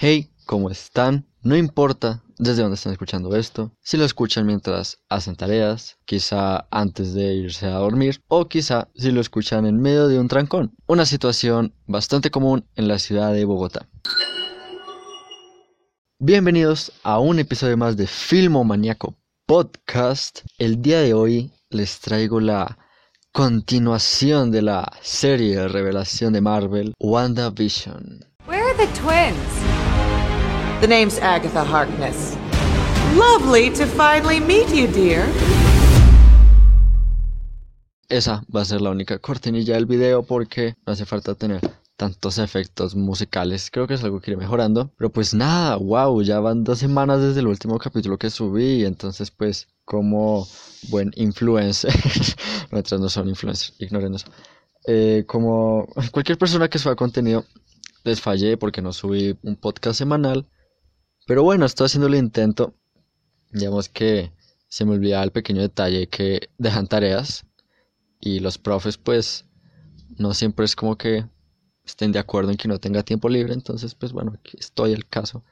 Hey, ¿cómo están? No importa desde dónde están escuchando esto, si lo escuchan mientras hacen tareas, quizá antes de irse a dormir, o quizá si lo escuchan en medio de un trancón, una situación bastante común en la ciudad de Bogotá. Bienvenidos a un episodio más de Filmomaniaco Podcast. El día de hoy les traigo la continuación de la serie de revelación de Marvel, WandaVision. Where are the twins? The name's Agatha Harkness. Lovely to finally meet you, dear. Esa va a ser la única cortinilla del video porque no hace falta tener tantos efectos musicales. Creo que es algo que iré mejorando. Pero pues nada, wow, ya van dos semanas desde el último capítulo que subí. Entonces pues como buen influencer, nuestras no son influencers, ignoren eso. Eh, como cualquier persona que suba contenido, les fallé porque no subí un podcast semanal. Pero bueno, estoy haciendo el intento. Digamos que se me olvidaba el pequeño detalle que dejan tareas y los profes pues no siempre es como que estén de acuerdo en que no tenga tiempo libre, entonces pues bueno, aquí estoy el caso.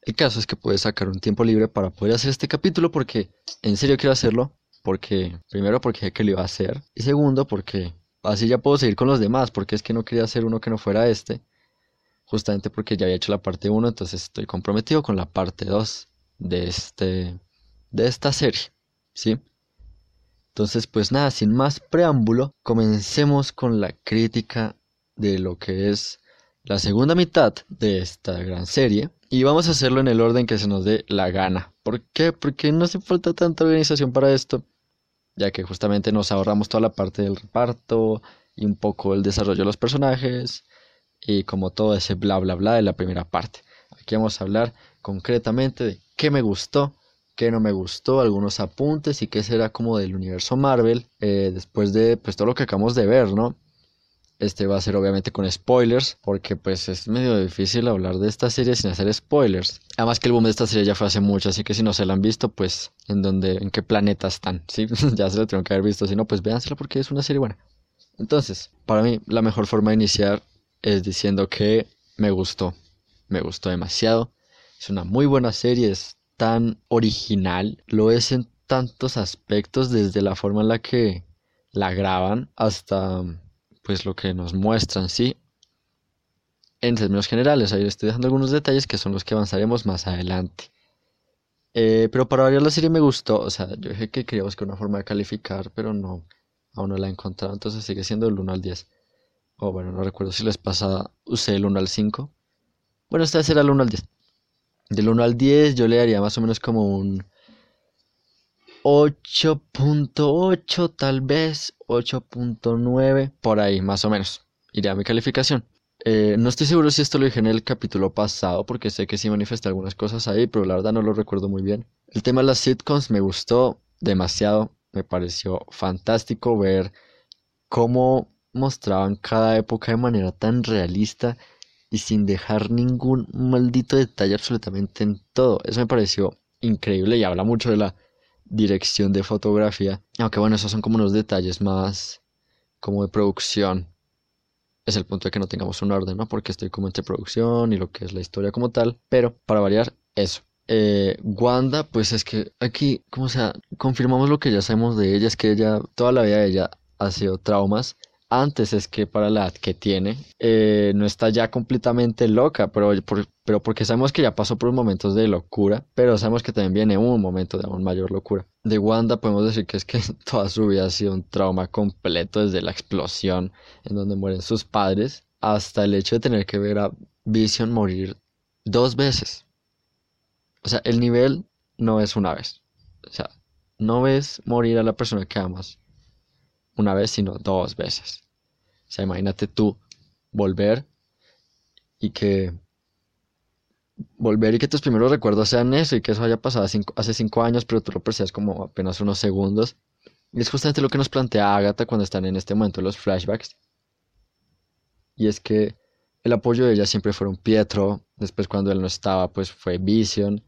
El caso es que pude sacar un tiempo libre para poder hacer este capítulo porque en serio quiero hacerlo, porque primero porque que lo iba a hacer y segundo porque así ya puedo seguir con los demás, porque es que no quería hacer uno que no fuera este justamente porque ya había hecho la parte 1, entonces estoy comprometido con la parte 2 de, este, de esta serie, ¿sí? Entonces, pues nada, sin más preámbulo, comencemos con la crítica de lo que es la segunda mitad de esta gran serie. Y vamos a hacerlo en el orden que se nos dé la gana. ¿Por qué? Porque no hace falta tanta organización para esto. Ya que justamente nos ahorramos toda la parte del reparto y un poco el desarrollo de los personajes y como todo ese bla bla bla de la primera parte. Aquí vamos a hablar concretamente de qué me gustó, qué no me gustó, algunos apuntes y qué será como del universo Marvel eh, después de pues todo lo que acabamos de ver, ¿no? Este va a ser obviamente con spoilers, porque pues es medio difícil hablar de esta serie sin hacer spoilers. Además que el boom de esta serie ya fue hace mucho, así que si no se la han visto, pues en dónde, en qué planeta están, ¿sí? ya se lo tengo que haber visto, si no, pues véansela porque es una serie buena. Entonces, para mí la mejor forma de iniciar es diciendo que me gustó, me gustó demasiado. Es una muy buena serie, es tan original, lo es en tantos aspectos, desde la forma en la que la graban hasta pues lo que nos muestran, sí. En términos generales, ahí estoy dejando algunos detalles que son los que avanzaremos más adelante. Eh, pero para variar la serie me gustó, o sea, yo dije que quería buscar una forma de calificar, pero no, aún no la he encontrado, entonces sigue siendo el 1 al 10 o bueno, no recuerdo si les pasa, usé el 1 al 5. Bueno, esta vez era el 1 al 10. Del 1 al 10 yo le daría más o menos como un 8.8 tal vez, 8.9, por ahí más o menos. Iría mi calificación. Eh, no estoy seguro si esto lo dije en el capítulo pasado, porque sé que sí manifesté algunas cosas ahí, pero la verdad no lo recuerdo muy bien. El tema de las sitcoms me gustó demasiado, me pareció fantástico ver cómo mostraban cada época de manera tan realista y sin dejar ningún maldito detalle absolutamente en todo. Eso me pareció increíble y habla mucho de la dirección de fotografía. Aunque bueno, esos son como unos detalles más como de producción. Es el punto de que no tengamos un orden, ¿no? Porque estoy como entre producción y lo que es la historia como tal. Pero para variar, eso. Eh, Wanda, pues es que aquí, como sea, confirmamos lo que ya sabemos de ella, es que ella, toda la vida de ella ha sido traumas antes es que para la edad que tiene, eh, no está ya completamente loca, pero, pero porque sabemos que ya pasó por momentos de locura, pero sabemos que también viene un momento de aún mayor locura. De Wanda podemos decir que es que toda su vida ha sido un trauma completo, desde la explosión en donde mueren sus padres, hasta el hecho de tener que ver a Vision morir dos veces. O sea, el nivel no es una vez. O sea, no ves morir a la persona que amas una vez, sino dos veces. Sea, imagínate tú volver y que volver y que tus primeros recuerdos sean eso y que eso haya pasado hace cinco años, pero tú lo percibas como apenas unos segundos. Y es justamente lo que nos plantea Agatha cuando están en este momento los flashbacks. Y es que el apoyo de ella siempre fue un Pietro, después cuando él no estaba, pues fue Vision.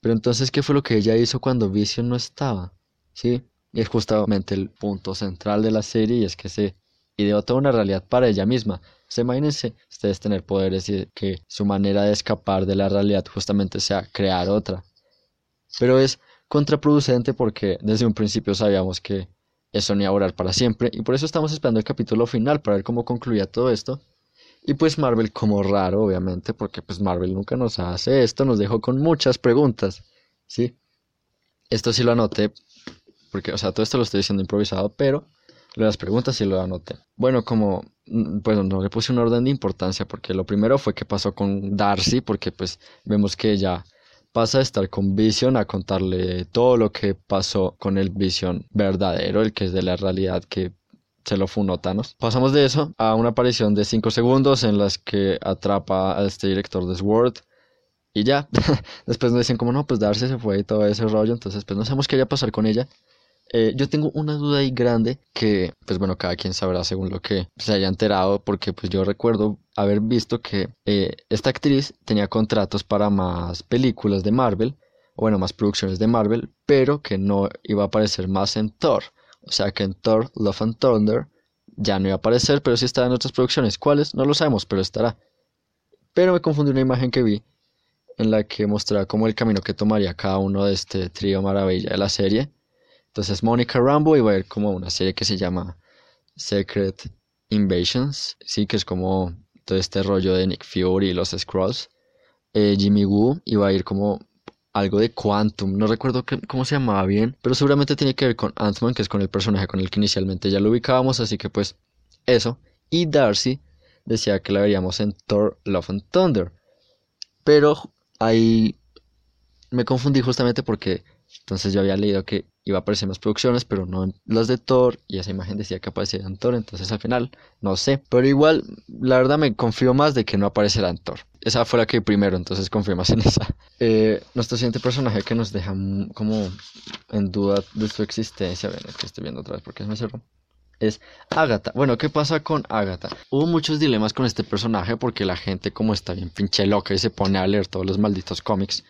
Pero entonces, ¿qué fue lo que ella hizo cuando Vision no estaba? ¿Sí? Y es justamente el punto central de la serie y es que se ideó toda una realidad para ella misma. sea, imagínense ustedes tener poderes y que su manera de escapar de la realidad justamente sea crear otra. Pero es contraproducente porque desde un principio sabíamos que eso no iba a durar para siempre y por eso estamos esperando el capítulo final para ver cómo concluía todo esto. Y pues Marvel como raro, obviamente, porque pues Marvel nunca nos hace esto, nos dejó con muchas preguntas, ¿sí? Esto sí lo anoté, porque, o sea, todo esto lo estoy diciendo improvisado, pero las preguntas sí lo anoté. Bueno, como, pues no le puse un orden de importancia, porque lo primero fue qué pasó con Darcy, porque pues vemos que ella pasa de estar con Vision a contarle todo lo que pasó con el Vision verdadero, el que es de la realidad que se lo funó Thanos. Pasamos de eso a una aparición de 5 segundos en las que atrapa a este director de Sword y ya. Después nos dicen como no, pues Darcy se fue y todo ese rollo, entonces pues no sabemos qué vaya a pasar con ella. Eh, yo tengo una duda ahí grande que, pues bueno, cada quien sabrá según lo que se haya enterado, porque pues yo recuerdo haber visto que eh, esta actriz tenía contratos para más películas de Marvel, o bueno, más producciones de Marvel, pero que no iba a aparecer más en Thor. O sea que en Thor, Love and Thunder ya no iba a aparecer, pero sí estará en otras producciones. ¿Cuáles? No lo sabemos, pero estará. Pero me confundí una imagen que vi en la que mostraba como el camino que tomaría cada uno de este trío maravilla de la serie. Entonces Mónica Rambo iba a ir como una serie que se llama Secret Invasions, sí, que es como todo este rollo de Nick Fury y los Scrolls. Eh, Jimmy Woo iba a ir como algo de Quantum, no recuerdo cómo se llamaba bien, pero seguramente tiene que ver con Ant-Man, que es con el personaje con el que inicialmente ya lo ubicábamos, así que pues eso. Y Darcy decía que la veríamos en Thor Love and Thunder, pero ahí me confundí justamente porque entonces yo había leído que iba a aparecer más producciones, pero no las de Thor, y esa imagen decía que aparecería en Thor, entonces al final no sé. Pero igual, la verdad me confío más de que no aparecerá en Thor. Esa fue la que primero, entonces confío más en esa. Eh, nuestro siguiente personaje que nos deja como en duda de su existencia, ven, que estoy viendo otra vez porque me cerró. Es Agatha. Bueno, ¿qué pasa con Agatha? Hubo muchos dilemas con este personaje porque la gente como está bien pinche loca y se pone a leer todos los malditos cómics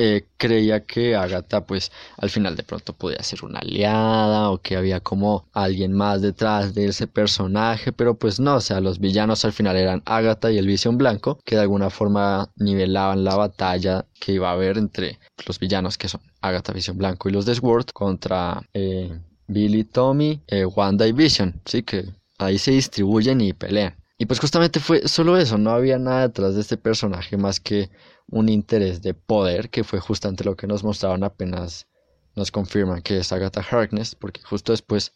eh, creía que Agatha pues al final de pronto podía ser una aliada o que había como alguien más detrás de ese personaje, pero pues no, o sea, los villanos al final eran Agatha y el Visión Blanco, que de alguna forma nivelaban la batalla que iba a haber entre los villanos que son Agatha, Visión Blanco y los de Sword contra eh, Billy, Tommy, eh, Wanda y Vision, sí que ahí se distribuyen y pelean. Y pues justamente fue solo eso, no había nada detrás de este personaje más que un interés de poder, que fue justamente lo que nos mostraban apenas nos confirman que es Agatha Harkness, porque justo después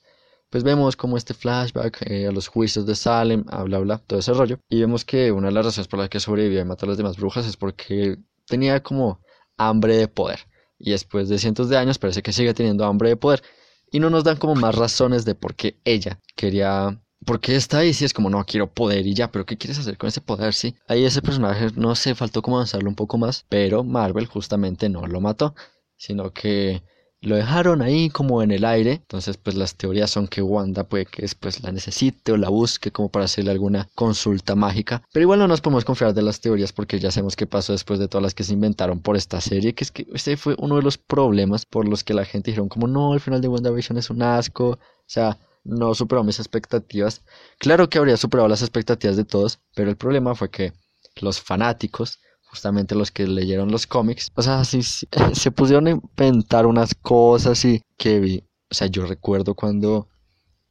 pues vemos como este flashback eh, a los juicios de Salem, a bla bla, todo ese rollo, y vemos que una de las razones por las que sobrevivió y mató a las demás brujas es porque tenía como hambre de poder, y después de cientos de años parece que sigue teniendo hambre de poder, y no nos dan como más razones de por qué ella quería porque está ahí si es como, no, quiero poder y ya, pero ¿qué quieres hacer con ese poder? Sí, ahí ese personaje, no sé, faltó como avanzarlo un poco más, pero Marvel justamente no lo mató, sino que lo dejaron ahí como en el aire. Entonces, pues las teorías son que Wanda puede que después la necesite o la busque como para hacerle alguna consulta mágica. Pero igual no nos podemos confiar de las teorías porque ya sabemos qué pasó después de todas las que se inventaron por esta serie, que es que este fue uno de los problemas por los que la gente dijeron como no, el final de WandaVision es un asco. O sea, no superó mis expectativas. Claro que habría superado las expectativas de todos, pero el problema fue que los fanáticos, justamente los que leyeron los cómics, o sea, sí, se pusieron a inventar unas cosas y que vi. O sea, yo recuerdo cuando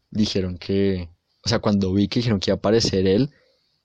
dijeron que, o sea, cuando vi que dijeron que iba a aparecer él,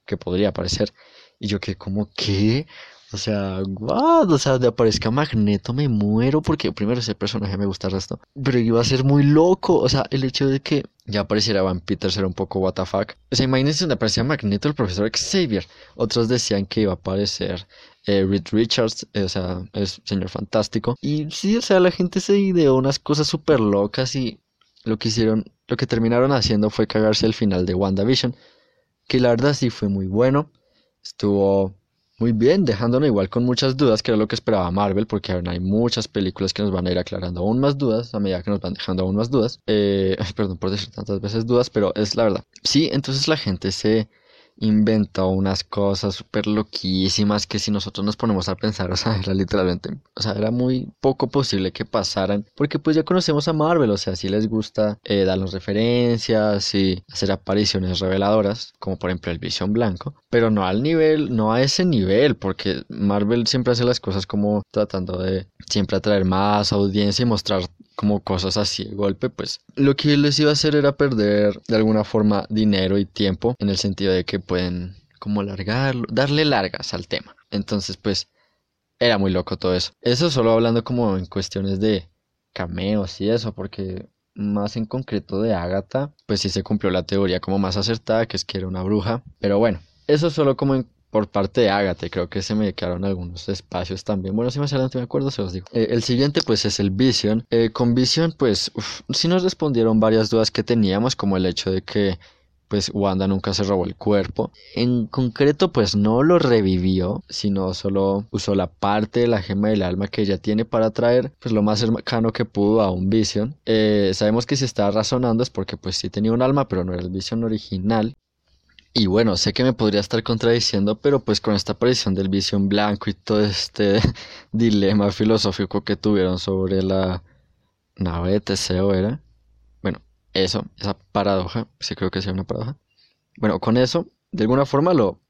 que podría aparecer, y yo que como, ¿qué? O sea, what? O sea, de aparezca Magneto me muero porque primero ese personaje me gusta el resto. Pero iba a ser muy loco. O sea, el hecho de que ya apareciera Van Peters era un poco what the fuck. O sea, imagínense donde aparecía Magneto, el profesor Xavier. Otros decían que iba a aparecer eh, Reed Richards, eh, o sea, es señor fantástico. Y sí, o sea, la gente se ideó unas cosas súper locas y lo que hicieron, lo que terminaron haciendo fue cagarse el final de WandaVision. Que la verdad sí fue muy bueno. Estuvo muy bien, dejándonos igual con muchas dudas, que era lo que esperaba Marvel, porque hay muchas películas que nos van a ir aclarando aún más dudas a medida que nos van dejando aún más dudas. Eh, perdón por decir tantas veces dudas, pero es la verdad. Sí, entonces la gente se, inventó unas cosas súper loquísimas que si nosotros nos ponemos a pensar, o sea, era literalmente, o sea, era muy poco posible que pasaran, porque pues ya conocemos a Marvel, o sea, si les gusta eh, darnos referencias y hacer apariciones reveladoras, como por ejemplo el Visión Blanco, pero no al nivel, no a ese nivel, porque Marvel siempre hace las cosas como tratando de siempre atraer más audiencia y mostrar como cosas así de golpe, pues lo que les iba a hacer era perder de alguna forma dinero y tiempo en el sentido de que pueden como alargarlo, darle largas al tema. Entonces, pues era muy loco todo eso. Eso solo hablando como en cuestiones de cameos y eso, porque más en concreto de Agatha, pues sí se cumplió la teoría como más acertada, que es que era una bruja. Pero bueno, eso solo como en por parte de Agatha. Creo que se me quedaron algunos espacios también. Bueno, si más adelante me acuerdo, se los digo. Eh, el siguiente, pues, es el Vision. Eh, con Vision, pues, sí nos respondieron varias dudas que teníamos, como el hecho de que pues Wanda nunca se robó el cuerpo. En concreto, pues no lo revivió, sino solo usó la parte de la gema del alma que ella tiene para traer pues lo más cercano que pudo a un Vision. Eh, sabemos que si está razonando es porque pues sí tenía un alma, pero no era el Vision original. Y bueno, sé que me podría estar contradiciendo, pero pues con esta aparición del visión blanco y todo este dilema filosófico que tuvieron sobre la nave de Teseo era, bueno, eso, esa paradoja, sí creo que sea una paradoja. Bueno, con eso, de alguna forma lo,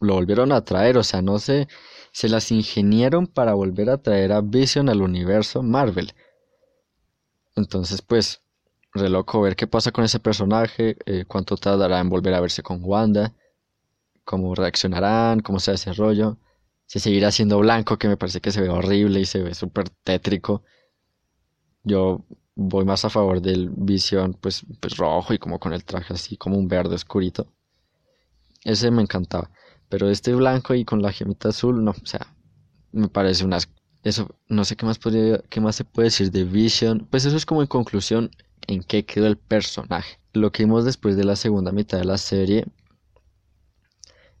lo volvieron a traer, o sea, no sé, se las ingeniaron para volver a traer a Vision al universo Marvel. Entonces, pues, re loco ver qué pasa con ese personaje, eh, cuánto tardará en volver a verse con Wanda, cómo reaccionarán, cómo se desarrolla, si seguirá siendo blanco, que me parece que se ve horrible y se ve súper tétrico. Yo voy más a favor del visión pues, pues rojo y como con el traje así como un verde oscurito. Ese me encantaba. Pero este blanco y con la gemita azul, no, o sea, me parece unas eso, no sé qué más podría, qué más se puede decir de Vision. Pues eso es como en conclusión en qué quedó el personaje. Lo que vimos después de la segunda mitad de la serie,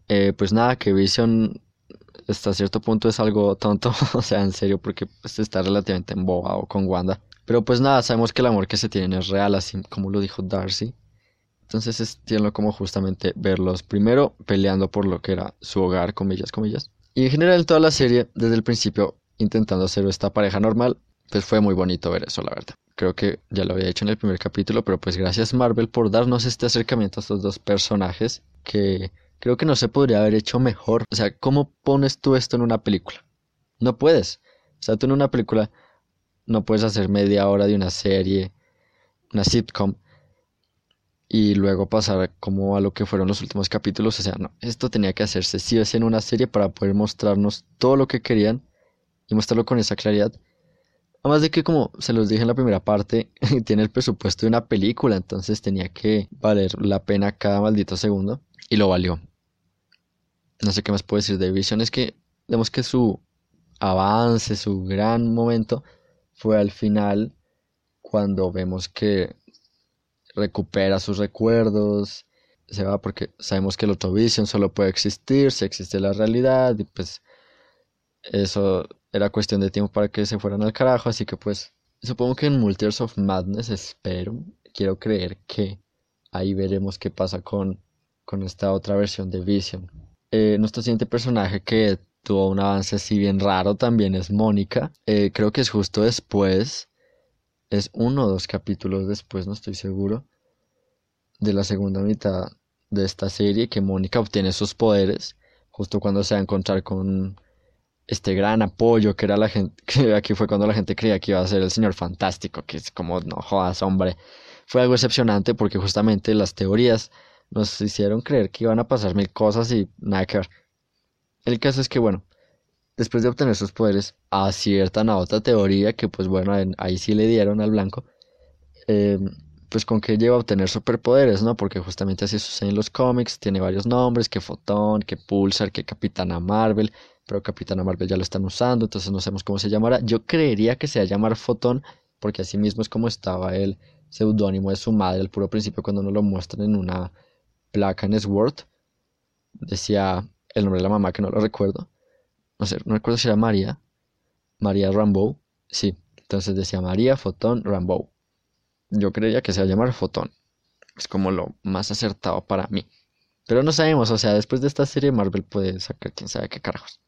eh, pues nada, que Vision hasta cierto punto es algo tonto, o sea, en serio, porque pues, está relativamente embobado con Wanda. Pero pues nada, sabemos que el amor que se tienen es real, así como lo dijo Darcy. Entonces es tierno como justamente verlos primero peleando por lo que era su hogar, comillas, comillas. Y en general toda la serie, desde el principio, intentando hacer esta pareja normal, pues fue muy bonito ver eso, la verdad. Creo que ya lo había hecho en el primer capítulo, pero pues gracias Marvel por darnos este acercamiento a estos dos personajes que creo que no se podría haber hecho mejor. O sea, ¿cómo pones tú esto en una película? No puedes. O sea, tú en una película no puedes hacer media hora de una serie, una sitcom, y luego pasar como a lo que fueron los últimos capítulos. O sea, no, esto tenía que hacerse sí o sí en una serie para poder mostrarnos todo lo que querían y mostrarlo con esa claridad Además de que, como se los dije en la primera parte, tiene el presupuesto de una película, entonces tenía que valer la pena cada maldito segundo. Y lo valió. No sé qué más puedo decir de Vision. Es que vemos que su avance, su gran momento, fue al final cuando vemos que recupera sus recuerdos. Se va porque sabemos que el otro Vision solo puede existir si existe la realidad. Y pues eso era cuestión de tiempo para que se fueran al carajo, así que pues supongo que en Multiverse of Madness espero, quiero creer que ahí veremos qué pasa con, con esta otra versión de Vision. Eh, nuestro siguiente personaje que tuvo un avance así bien raro también es Mónica. Eh, creo que es justo después, es uno o dos capítulos después, no estoy seguro, de la segunda mitad de esta serie que Mónica obtiene sus poderes justo cuando se va a encontrar con este gran apoyo que era la gente, que aquí fue cuando la gente creía que iba a ser el señor fantástico, que es como, no jodas, hombre. Fue algo excepcionante porque justamente las teorías nos hicieron creer que iban a pasar mil cosas y nada que ver. El caso es que, bueno, después de obtener sus poderes, aciertan a otra teoría que, pues bueno, ahí sí le dieron al blanco. Eh, pues con que lleva a obtener superpoderes, ¿no? Porque justamente así sucede en los cómics, tiene varios nombres, que Fotón, que Pulsar, que Capitana Marvel, pero Capitana Marvel ya lo están usando, entonces no sabemos cómo se llamará. Yo creería que se va a llamar Fotón, porque así mismo es como estaba el seudónimo de su madre al puro principio cuando nos lo muestran en una placa en Sword. Decía el nombre de la mamá que no lo recuerdo. No sé, no recuerdo si era María. María Rambo. Sí, entonces decía María Fotón Rambo yo creía que se va a llamar Fotón. Es como lo más acertado para mí. Pero no sabemos, o sea, después de esta serie Marvel puede sacar quién sabe qué carajos.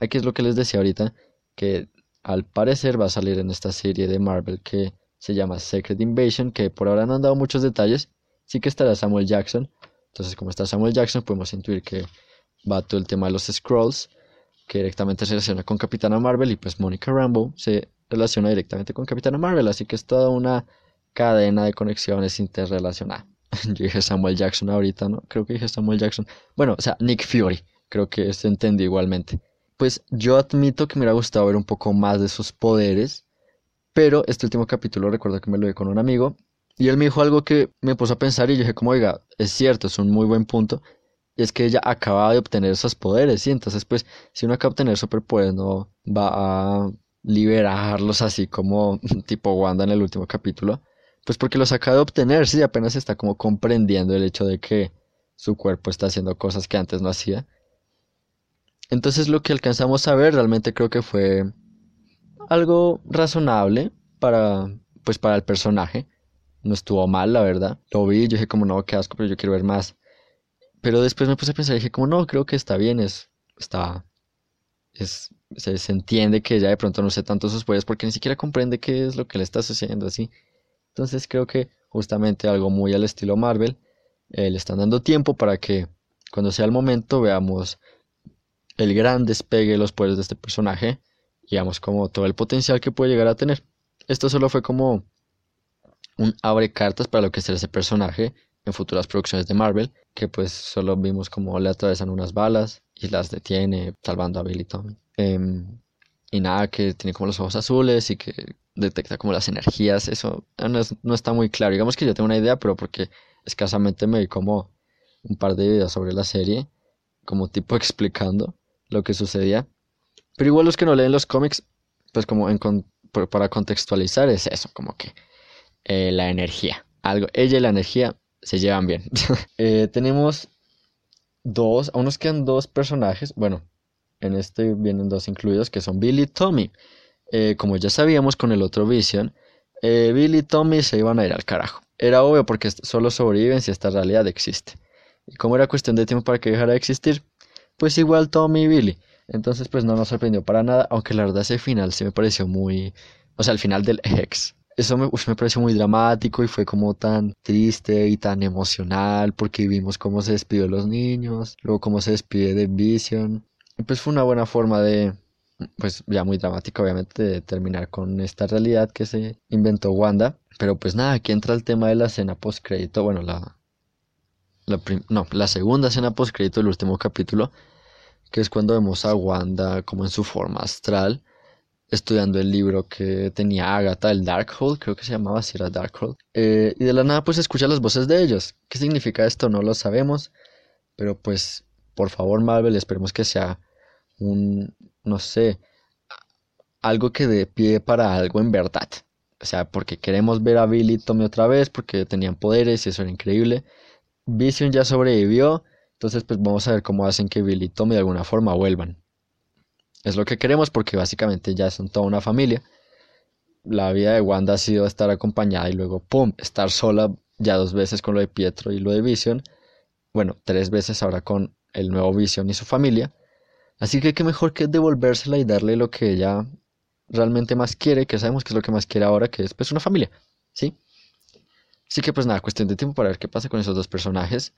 Aquí es lo que les decía ahorita, que al parecer va a salir en esta serie de Marvel que se llama Secret Invasion, que por ahora no han dado muchos detalles. Sí que estará Samuel Jackson. Entonces, como está Samuel Jackson, podemos intuir que va todo el tema de los Scrolls, que directamente se relaciona con Capitana Marvel, y pues Monica Rambeau se relaciona directamente con Capitana Marvel, así que es toda una cadena de conexiones interrelacionada. Yo dije Samuel Jackson ahorita, ¿no? Creo que dije Samuel Jackson. Bueno, o sea, Nick Fury, creo que se entendió igualmente. Pues yo admito que me hubiera gustado ver un poco más de sus poderes, pero este último capítulo recuerdo que me lo vi con un amigo y él me dijo algo que me puso a pensar y yo dije como, oiga, es cierto, es un muy buen punto. Y es que ella acaba de obtener esos poderes, y entonces pues si uno acaba de obtener superpoderes no va a liberarlos así como tipo Wanda en el último capítulo, pues porque los acaba de obtener, sí, apenas está como comprendiendo el hecho de que su cuerpo está haciendo cosas que antes no hacía. Entonces lo que alcanzamos a ver realmente creo que fue algo razonable para pues para el personaje. No estuvo mal, la verdad. Lo vi, yo dije como no, qué asco, pero yo quiero ver más. Pero después me puse a pensar y dije como no, creo que está bien, es está es se, entiende que ella de pronto no sé tanto sus poderes porque ni siquiera comprende qué es lo que le está sucediendo así. Entonces creo que justamente algo muy al estilo Marvel, eh, le están dando tiempo para que cuando sea el momento veamos el gran despegue de los poderes de este personaje y veamos como todo el potencial que puede llegar a tener. Esto solo fue como un abre cartas para lo que será ese personaje en futuras producciones de Marvel, que pues solo vimos como le atravesan unas balas y las detiene salvando a Billy Tommy. Em, y nada, que tiene como los ojos azules y que detecta como las energías, eso no, no, está muy claro. Digamos que yo tengo una idea, pero porque escasamente me vi como un par de videos sobre la serie, como tipo explicando lo que sucedía. Pero igual los que no leen los cómics, pues como para contextualizar es eso, como que eh, la energía. Algo, ella y la energía se llevan bien. Eh, tenemos dos, aún nos quedan dos personajes, bueno, en este vienen dos incluidos que son Billy y Tommy. Eh, como ya sabíamos con el otro Vision, Billy y Tommy se iban a ir al carajo. Era obvio porque solo sobreviven si esta realidad existe. Y como era cuestión de tiempo para que dejara de existir, pues igual Tommy y Billy. Entonces pues no nos sorprendió para nada, aunque la verdad ese final sí me pareció muy... O sea, el final del ex eso me, me, pareció muy dramático y fue como tan triste y tan emocional porque vimos cómo se despidió de los niños, luego cómo se despide de Vision. Y pues fue una buena forma de, pues ya muy dramática obviamente, de terminar con esta realidad que se inventó Wanda. Pero pues nada, aquí entra el tema de la escena post crédito, bueno, la, la no, la segunda escena post crédito del último capítulo, que es cuando vemos a Wanda como en su forma astral estudiando el libro que tenía Agatha, el Darkhold, creo que se llamaba así, era Darkhold. Eh, y de la nada pues escucha las voces de ellos. ¿Qué significa esto? No lo sabemos. Pero pues, por favor Marvel, esperemos que sea un, no sé, algo que dé pie para algo en verdad. O sea, porque queremos ver a Billy y Tommy otra vez, porque tenían poderes y eso era increíble. Vision ya sobrevivió, entonces pues vamos a ver cómo hacen que Billy y Tommy de alguna forma vuelvan. Es lo que queremos porque básicamente ya son toda una familia. La vida de Wanda ha sido estar acompañada y luego, ¡pum!, estar sola ya dos veces con lo de Pietro y lo de Vision. Bueno, tres veces ahora con el nuevo Vision y su familia. Así que qué mejor que devolvérsela y darle lo que ella realmente más quiere, que sabemos que es lo que más quiere ahora, que es pues una familia, ¿sí? Así que pues nada, cuestión de tiempo para ver qué pasa con esos dos personajes.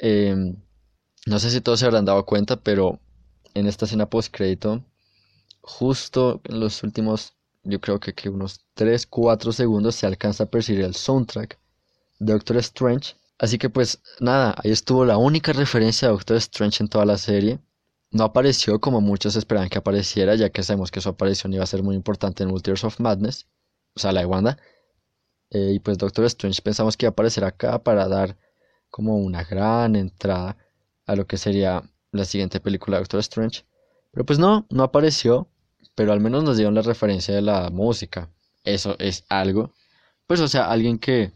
Em, no sé si todos se habrán dado cuenta, pero en esta escena post crédito, justo en los últimos, yo creo que, que unos 3, 4 segundos se alcanza a percibir el soundtrack de Doctor Strange. Así que pues nada, ahí estuvo la única referencia a Doctor Strange en toda la serie. No apareció como muchos esperaban que apareciera, ya que sabemos que su aparición iba a ser muy importante en Multiverse of Madness, o sea, la de Wanda. Eh, y pues Doctor Strange pensamos que iba a aparecer acá para dar como una gran entrada a lo que sería la siguiente película de Doctor Strange. Pero pues no, no apareció, pero al menos nos dieron la referencia de la música. Eso es algo. Pues o sea, alguien que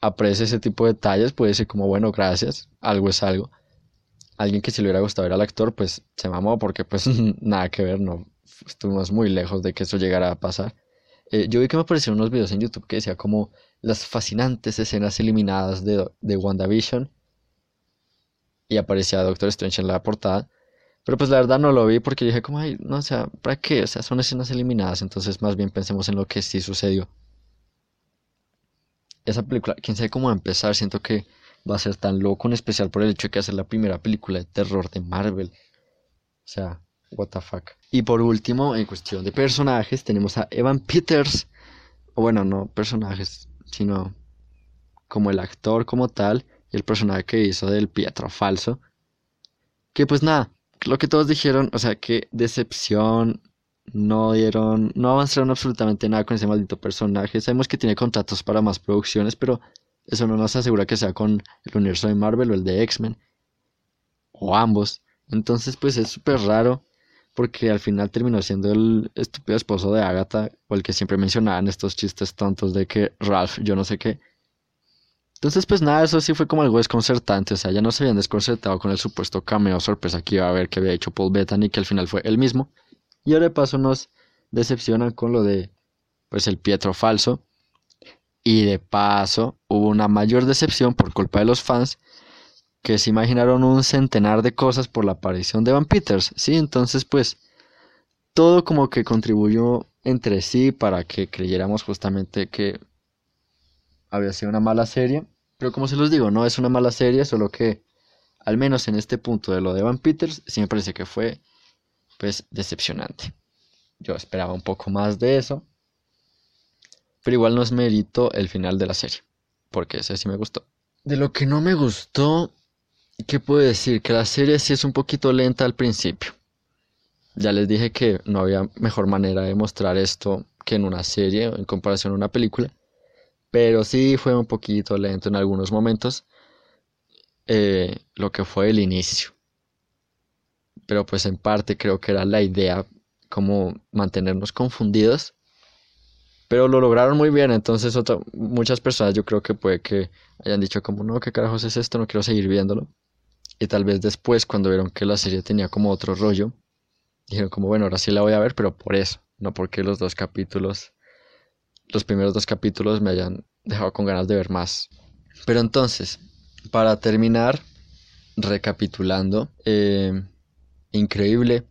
aprecie ese tipo de detalles puede decir como, bueno, gracias, algo es algo. Alguien que si le hubiera gustado ver al actor, pues se mamó porque pues nada que ver, no estuvimos muy lejos de que eso llegara a pasar. Eh, yo vi que me aparecieron unos videos en YouTube que decía como las fascinantes escenas eliminadas de, de WandaVision y aparecía Doctor Strange en la portada. Pero pues la verdad no lo vi porque dije como, ay, no, o sea, ¿para qué? O sea, son escenas eliminadas, entonces más bien pensemos en lo que sí sucedió. Esa película, quién sabe cómo empezar, siento que va a ser tan loco, en especial por el hecho de que hacer la primera película de terror de Marvel. O sea, what the fuck. Y por último, en cuestión de personajes, tenemos a Evan Peters, bueno, no personajes, sino como el actor como tal, y el personaje que hizo del Pietro falso. Que pues nada, lo que todos dijeron, o sea, que decepción, no dieron, no avanzaron absolutamente nada con ese maldito personaje. Sabemos que tiene contratos para más producciones, pero eso no nos asegura que sea con el universo de Marvel o el de X-Men, o ambos. Entonces, pues es súper raro, porque al final terminó siendo el estúpido esposo de Agatha, o el que siempre mencionaban estos chistes tontos de que Ralph, yo no sé qué. Entonces, pues nada, eso sí fue como algo desconcertante. O sea, ya no se habían desconcertado con el supuesto cameo sorpresa que iba a haber que había hecho Paul Bettany, que al final fue él mismo. Y ahora de paso nos decepcionan con lo de, pues, el Pietro falso. Y de paso hubo una mayor decepción por culpa de los fans que se imaginaron un centenar de cosas por la aparición de Van Peters. Sí, entonces, pues, todo como que contribuyó entre sí para que creyéramos justamente que había sido una mala serie. Pero como se los digo, no es una mala serie, solo que al menos en este punto de lo de Van Peters, sí me parece que fue pues decepcionante. Yo esperaba un poco más de eso. Pero igual no es mérito el final de la serie, porque ese sí me gustó. De lo que no me gustó, ¿qué puedo decir? Que la serie sí es un poquito lenta al principio. Ya les dije que no había mejor manera de mostrar esto que en una serie en comparación a una película pero sí fue un poquito lento en algunos momentos eh, lo que fue el inicio. Pero pues en parte creo que era la idea como mantenernos confundidos. Pero lo lograron muy bien, entonces muchas personas yo creo que puede que hayan dicho como no, ¿qué carajos es esto? No quiero seguir viéndolo. Y tal vez después cuando vieron que la serie tenía como otro rollo, dijeron como bueno, ahora sí la voy a ver, pero por eso, no porque los dos capítulos los primeros dos capítulos me hayan dejado con ganas de ver más. Pero entonces, para terminar, recapitulando, eh, increíble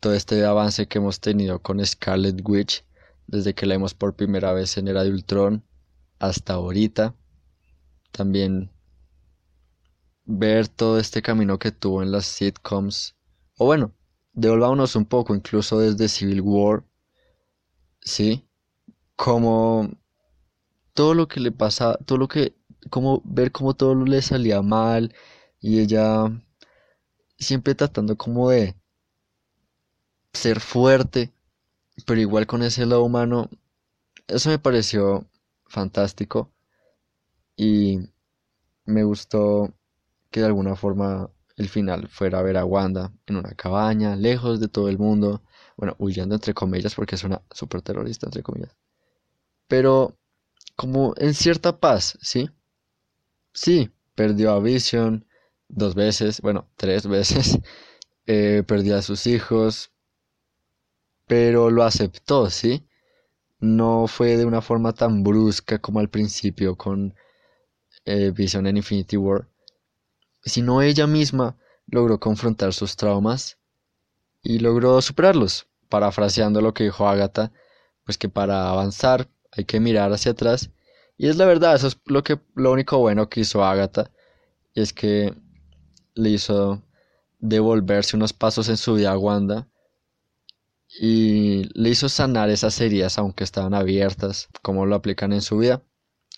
todo este avance que hemos tenido con Scarlet Witch desde que la vimos por primera vez en Era de Ultron hasta ahorita. También ver todo este camino que tuvo en las sitcoms. O bueno, devolvámonos un poco, incluso desde Civil War. Sí, como todo lo que le pasa, todo lo que, como ver cómo todo le salía mal y ella siempre tratando como de ser fuerte, pero igual con ese lado humano, eso me pareció fantástico y me gustó que de alguna forma el final fuera a ver a Wanda en una cabaña, lejos de todo el mundo, bueno, huyendo entre comillas porque es una super terrorista entre comillas pero como en cierta paz, ¿sí? Sí, perdió a Vision dos veces, bueno, tres veces, eh, perdió a sus hijos, pero lo aceptó, ¿sí? No fue de una forma tan brusca como al principio con eh, Vision en Infinity War, sino ella misma logró confrontar sus traumas y logró superarlos, parafraseando lo que dijo Agatha, pues que para avanzar hay que mirar hacia atrás. Y es la verdad, eso es lo, que, lo único bueno que hizo Agatha, y es que le hizo devolverse unos pasos en su vida a Wanda y le hizo sanar esas heridas aunque estaban abiertas, como lo aplican en su vida.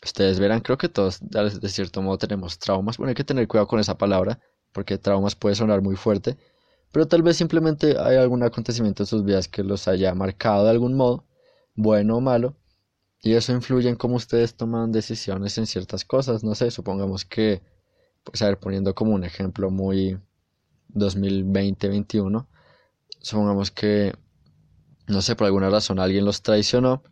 Ustedes verán, creo que todos de cierto modo tenemos traumas. Bueno, hay que tener cuidado con esa palabra, porque traumas puede sonar muy fuerte, pero tal vez simplemente hay algún acontecimiento en sus vidas que los haya marcado de algún modo, bueno o malo, y eso influye en cómo ustedes toman decisiones en ciertas cosas. No sé, supongamos que, pues a ver, poniendo como un ejemplo muy 2020-21, supongamos que, no sé, por alguna razón alguien los traicionó,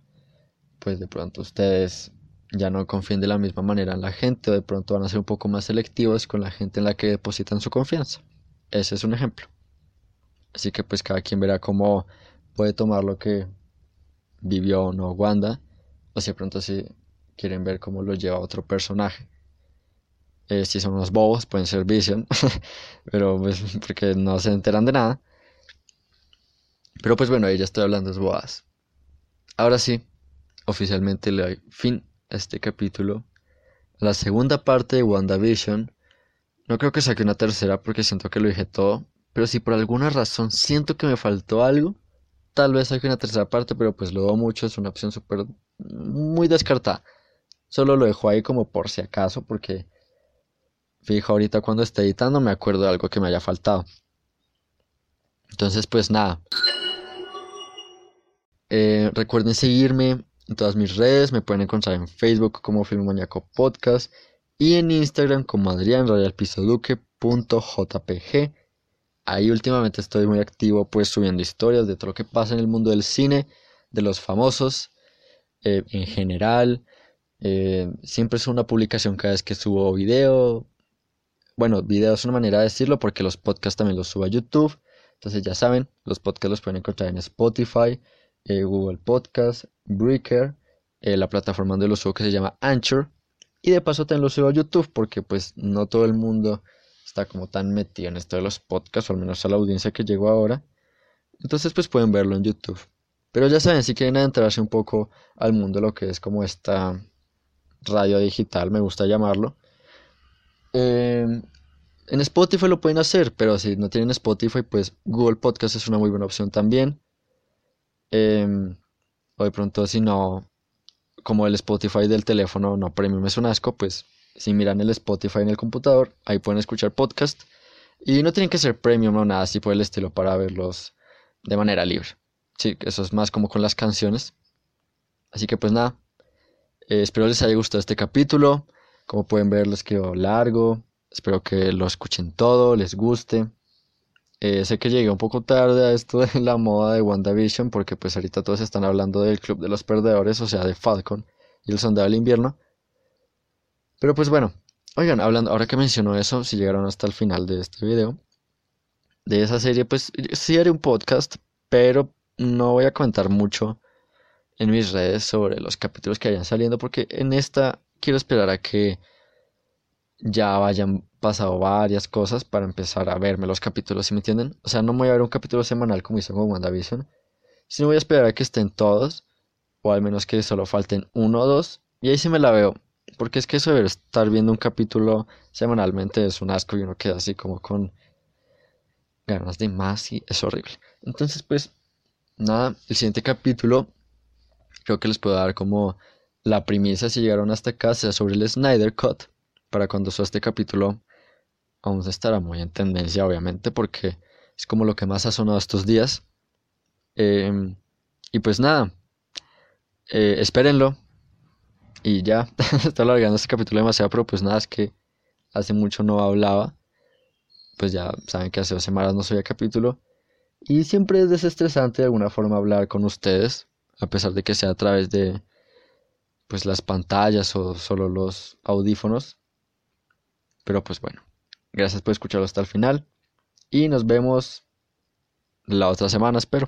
pues de pronto ustedes ya no confíen de la misma manera en la gente o de pronto van a ser un poco más selectivos con la gente en la que depositan su confianza. Ese es un ejemplo. Así que pues cada quien verá cómo puede tomar lo que vivió o no Wanda o si de pronto si quieren ver cómo lo lleva otro personaje. Eh, si son unos bobos, pueden ser Vision, pero pues porque no se enteran de nada. Pero pues bueno, ahí ya estoy hablando de bobadas. Ahora sí, oficialmente le doy fin este capítulo. La segunda parte de WandaVision. No creo que saque una tercera porque siento que lo dije todo. Pero si por alguna razón siento que me faltó algo, tal vez saque una tercera parte, pero pues lo dudo mucho. Es una opción súper muy descartada. Solo lo dejo ahí como por si acaso porque fijo ahorita cuando esté editando me acuerdo de algo que me haya faltado. Entonces pues nada. Eh, recuerden seguirme en todas mis redes. Me pueden encontrar en Facebook como Filmoniaco Podcast y en Instagram como adrianrayalpisoduque.jpg. Ahí últimamente estoy muy activo pues subiendo historias de todo lo que pasa en el mundo del cine, de los famosos eh, en general. Eh, siempre es una publicación cada vez que subo video. Bueno, video es una manera de decirlo porque los podcasts también los subo a YouTube. Entonces ya saben, los podcasts los pueden encontrar en Spotify, eh, Google Podcast, Breaker, eh, la plataforma donde los subo que se llama Anchor. Y de paso también los subo a YouTube porque pues no todo el mundo está como tan metido en esto de los podcasts, o al menos a la audiencia que llegó ahora. Entonces pues pueden verlo en YouTube. Pero ya saben, si quieren adentrarse un poco al mundo de lo que es como esta radio digital, me gusta llamarlo. Em, en Spotify lo pueden hacer, pero si no tienen Spotify, pues Google Podcast es una muy buena opción también. Eh, o de pronto si no, como el Spotify del teléfono no premium es un asco, pues si miran el Spotify en el computador, ahí pueden escuchar podcast. Y no tienen que ser premium o nada así por el estilo para verlos de manera libre. Sí, eso es más como con las canciones. Así que pues nada, eh, espero les haya gustado este capítulo. Como pueden ver, les quedó largo. Espero que lo escuchen todo, les guste. Eh, sé que llegué un poco tarde a esto de la moda de WandaVision porque pues ahorita todos están hablando del Club de los Perdedores, o sea, de Falcon y el Sondado del Invierno. Pero pues bueno, oigan, hablando, ahora que menciono eso, si llegaron hasta el final de este video, de esa serie, pues sí haré un podcast, pero no voy a comentar mucho en mis redes sobre los capítulos que vayan saliendo porque en esta quiero esperar a que ya vayan pasado varias cosas para empezar a verme los capítulos, ¿sí me entienden? O sea, no voy a ver un capítulo semanal como hice con WandaVision, sino voy a esperar a que estén todos, o al menos que solo falten uno o dos, y ahí sí me la veo. Porque es que eso de estar viendo un capítulo semanalmente es un asco y uno queda así como con ganas de más y es horrible. Entonces, pues, nada, el siguiente capítulo creo que les puedo dar como la primicia si llegaron hasta acá, sea sobre el Snyder Cut. Para cuando suba este capítulo, aún estará muy en tendencia, obviamente, porque es como lo que más ha sonado estos días. Em, y pues nada, eh, espérenlo. Y ya, está alargando este capítulo demasiado, pero pues nada, es que hace mucho no hablaba. Pues ya saben que hace dos semanas no subía capítulo. Y siempre es desestresante de alguna forma hablar con ustedes, a pesar de que sea a través de pues las pantallas o solo los audífonos. Pero pues bueno. Gracias por escucharlo hasta el final. Y nos vemos la otra semana, espero.